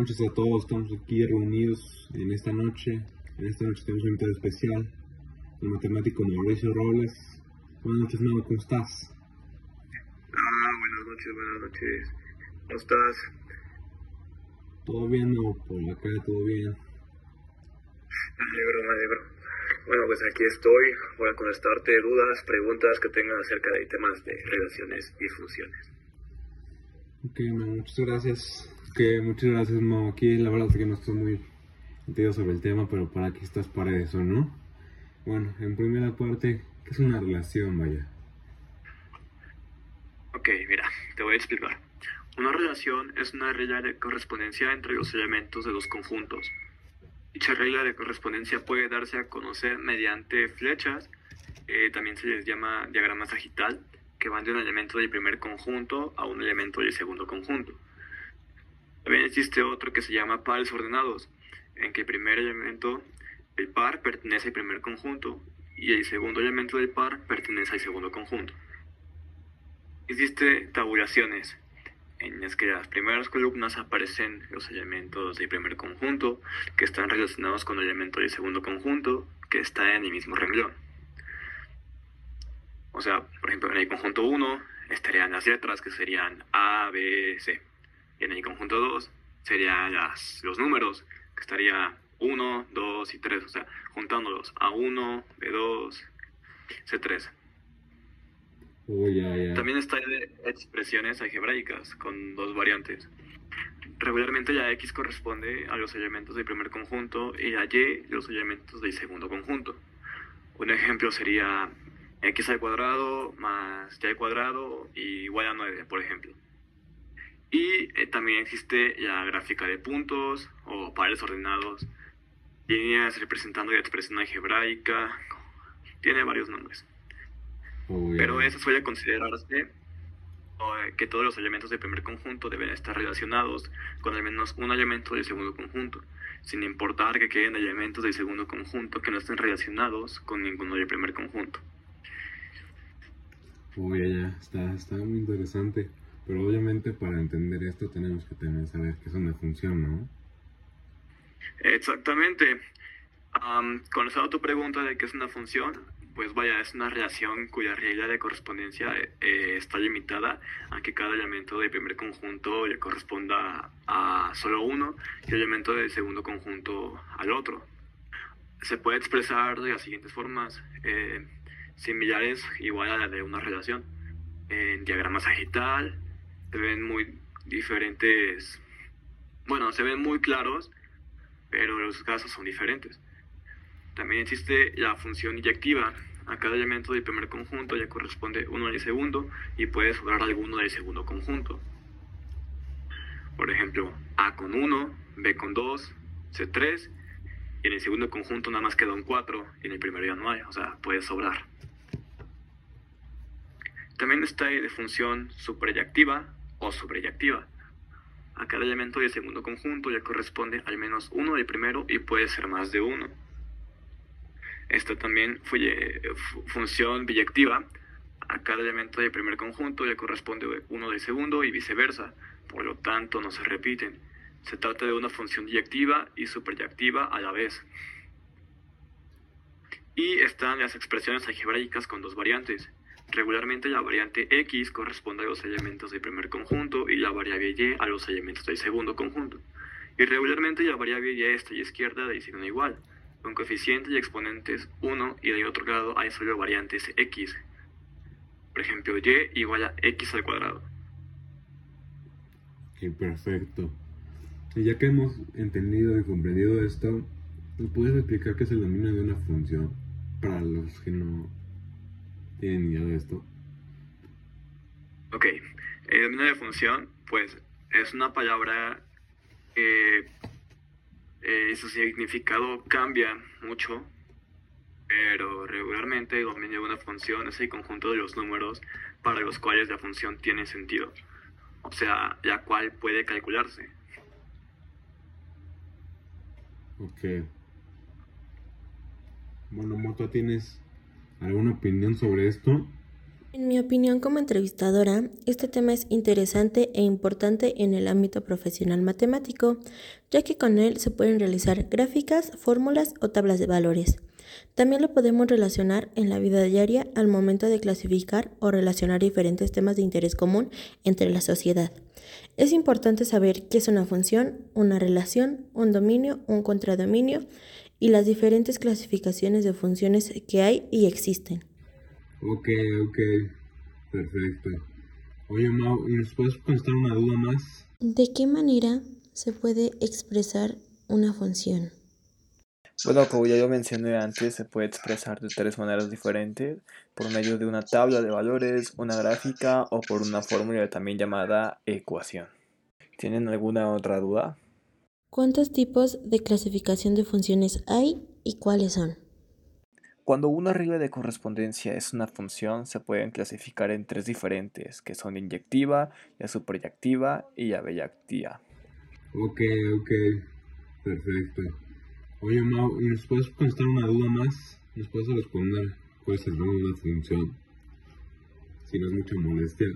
noches a todos, estamos aquí reunidos en esta noche. En esta noche tenemos un invitado especial, el matemático Mauricio Robles. Buenas noches, Mau, ¿cómo estás? Ah, buenas noches, buenas noches. ¿Cómo estás? ¿Todo bien, no? Por acá todo bien. Me alegro, me alegro. Bueno, pues aquí estoy. Voy a contestarte dudas, preguntas que tengas acerca de temas de relaciones y funciones. Ok, Mau, muchas gracias. Ok, muchas gracias, Mau. Aquí la verdad es que no estoy muy entendido sobre el tema, pero para aquí estás para eso, ¿no? Bueno, en primera parte, ¿qué es una relación, vaya? Ok, mira, te voy a explicar. Una relación es una regla de correspondencia entre los elementos de los conjuntos. Dicha regla de correspondencia puede darse a conocer mediante flechas, eh, también se les llama diagrama sagital, que van de un elemento del primer conjunto a un elemento del segundo conjunto. También existe otro que se llama pares ordenados, en que el primer elemento del par pertenece al primer conjunto y el segundo elemento del par pertenece al segundo conjunto. Existe tabulaciones, en las que las primeras columnas aparecen los elementos del primer conjunto que están relacionados con el elemento del segundo conjunto que está en el mismo renglón. O sea, por ejemplo, en el conjunto 1 estarían las letras que serían A, B, C. Y en el conjunto 2 serían las, los números que estaría 1, 2 y 3. O sea, juntándolos A1, B2, C3. Oh, ya, ya. También está de expresiones algebraicas con dos variantes. Regularmente la x corresponde a los elementos del primer conjunto y la y los elementos del segundo conjunto. Un ejemplo sería x al cuadrado más y al cuadrado y igual a 9, por ejemplo. Y eh, también existe la gráfica de puntos o pares ordenados, líneas representando la expresión algebraica, tiene varios nombres. Pero eso suele considerarse eh, que todos los elementos del primer conjunto deben estar relacionados con al menos un elemento del segundo conjunto, sin importar que queden elementos del segundo conjunto que no estén relacionados con ninguno del primer conjunto. Ya, ya. Está, está muy interesante. Pero obviamente para entender esto tenemos que también saber qué es una función, ¿no? Exactamente. Am, contestando tu pregunta de qué es una función, pues vaya, es una relación cuya regla de correspondencia eh, está limitada a que cada elemento del primer conjunto le corresponda a solo uno y el elemento del segundo conjunto al otro. Se puede expresar de las siguientes formas, eh, similares igual a la de una relación. En diagrama sagital se ven muy diferentes, bueno, se ven muy claros, pero los casos son diferentes. También existe la función inyectiva. A cada elemento del primer conjunto ya corresponde uno del segundo y puede sobrar alguno del segundo conjunto. Por ejemplo, A con 1, B con 2, C3, y en el segundo conjunto nada más queda un 4 y en el primero ya no hay, o sea, puede sobrar. También está la función superyactiva o sobreyactiva. A cada elemento del segundo conjunto ya corresponde al menos uno del primero y puede ser más de uno. Esta también fue fu- función biyectiva. A cada elemento del primer conjunto le corresponde uno del segundo y viceversa. Por lo tanto, no se repiten. Se trata de una función biyectiva y superyactiva a la vez. Y están las expresiones algebraicas con dos variantes. Regularmente la variante x corresponde a los elementos del primer conjunto y la variable y a los elementos del segundo conjunto. Y regularmente la variable y esta y izquierda de signo igual, con coeficientes y exponentes 1 y del otro lado hay solo variantes x. Por ejemplo, y igual a x al cuadrado. Ok, perfecto. Y ya que hemos entendido y comprendido esto, ¿nos puedes explicar qué es el dominio de una función para los que no idea de esto? Ok, el dominio de función, pues es una palabra que eh, su significado cambia mucho, pero regularmente el dominio de una función es el conjunto de los números para los cuales la función tiene sentido, o sea, la cual puede calcularse. Ok. Bueno, Moto, ¿tienes alguna opinión sobre esto? En mi opinión como entrevistadora, este tema es interesante e importante en el ámbito profesional matemático, ya que con él se pueden realizar gráficas, fórmulas o tablas de valores. También lo podemos relacionar en la vida diaria al momento de clasificar o relacionar diferentes temas de interés común entre la sociedad. Es importante saber qué es una función, una relación, un dominio, un contradominio y las diferentes clasificaciones de funciones que hay y existen. Ok, ok, perfecto. Oye, Mau, ¿y nos puedes contestar una duda más? ¿De qué manera se puede expresar una función? Bueno, como ya yo mencioné antes, se puede expresar de tres maneras diferentes, por medio de una tabla de valores, una gráfica o por una fórmula también llamada ecuación. ¿Tienen alguna otra duda? ¿Cuántos tipos de clasificación de funciones hay y cuáles son? Cuando una regla de correspondencia es una función, se pueden clasificar en tres diferentes, que son inyectiva, ya superyactiva y ya bellactiva. Ok, ok, perfecto. Oye, Mau, ¿y nos puedes contestar una duda más? ¿Nos puedes responder cuál es el nombre de una función? Si no es mucha molestia.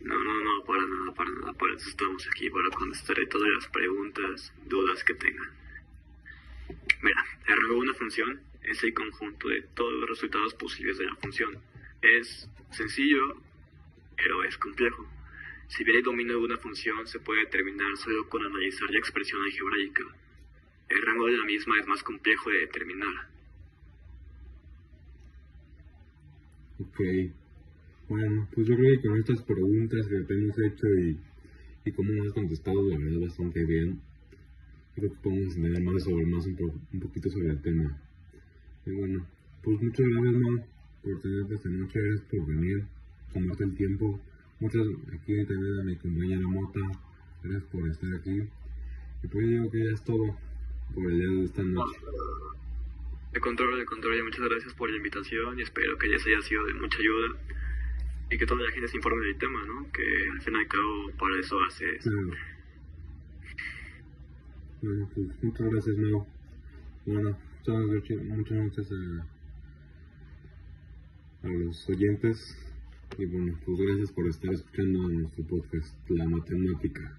No, no, no, para nada, para eso estamos aquí, para contestar todas las preguntas, dudas que tengan. Mira, rango de una función es el conjunto de todos los resultados posibles de la función. Es sencillo, pero es complejo. Si bien el dominio de una función se puede determinar solo con analizar la expresión algebraica, el rango de la misma es más complejo de determinar. Ok. Bueno, pues yo creo que con estas preguntas que te hemos hecho y, y cómo has contestado, la verdad, bastante bien. Creo que podemos entender más sobre más un, po- un poquito sobre el tema. Y bueno, pues muchas gracias, Mau, por tenerte esta noche. Gracias por venir, tomarte el tiempo. Muchas aquí también a mi compañera Mota. Gracias por estar aquí. Y pues digo que ya es todo por el día de esta noche. De control, de control, muchas gracias por la invitación y espero que les haya sido de mucha ayuda y que toda la gente se informe del tema, ¿no? Que al fin y cabo para eso hace Claro. Bueno, pues muchas gracias, Mau. Bueno, muchas gracias, muchas gracias a, a los oyentes. Y bueno, pues gracias por estar escuchando nuestro podcast, La Matemática.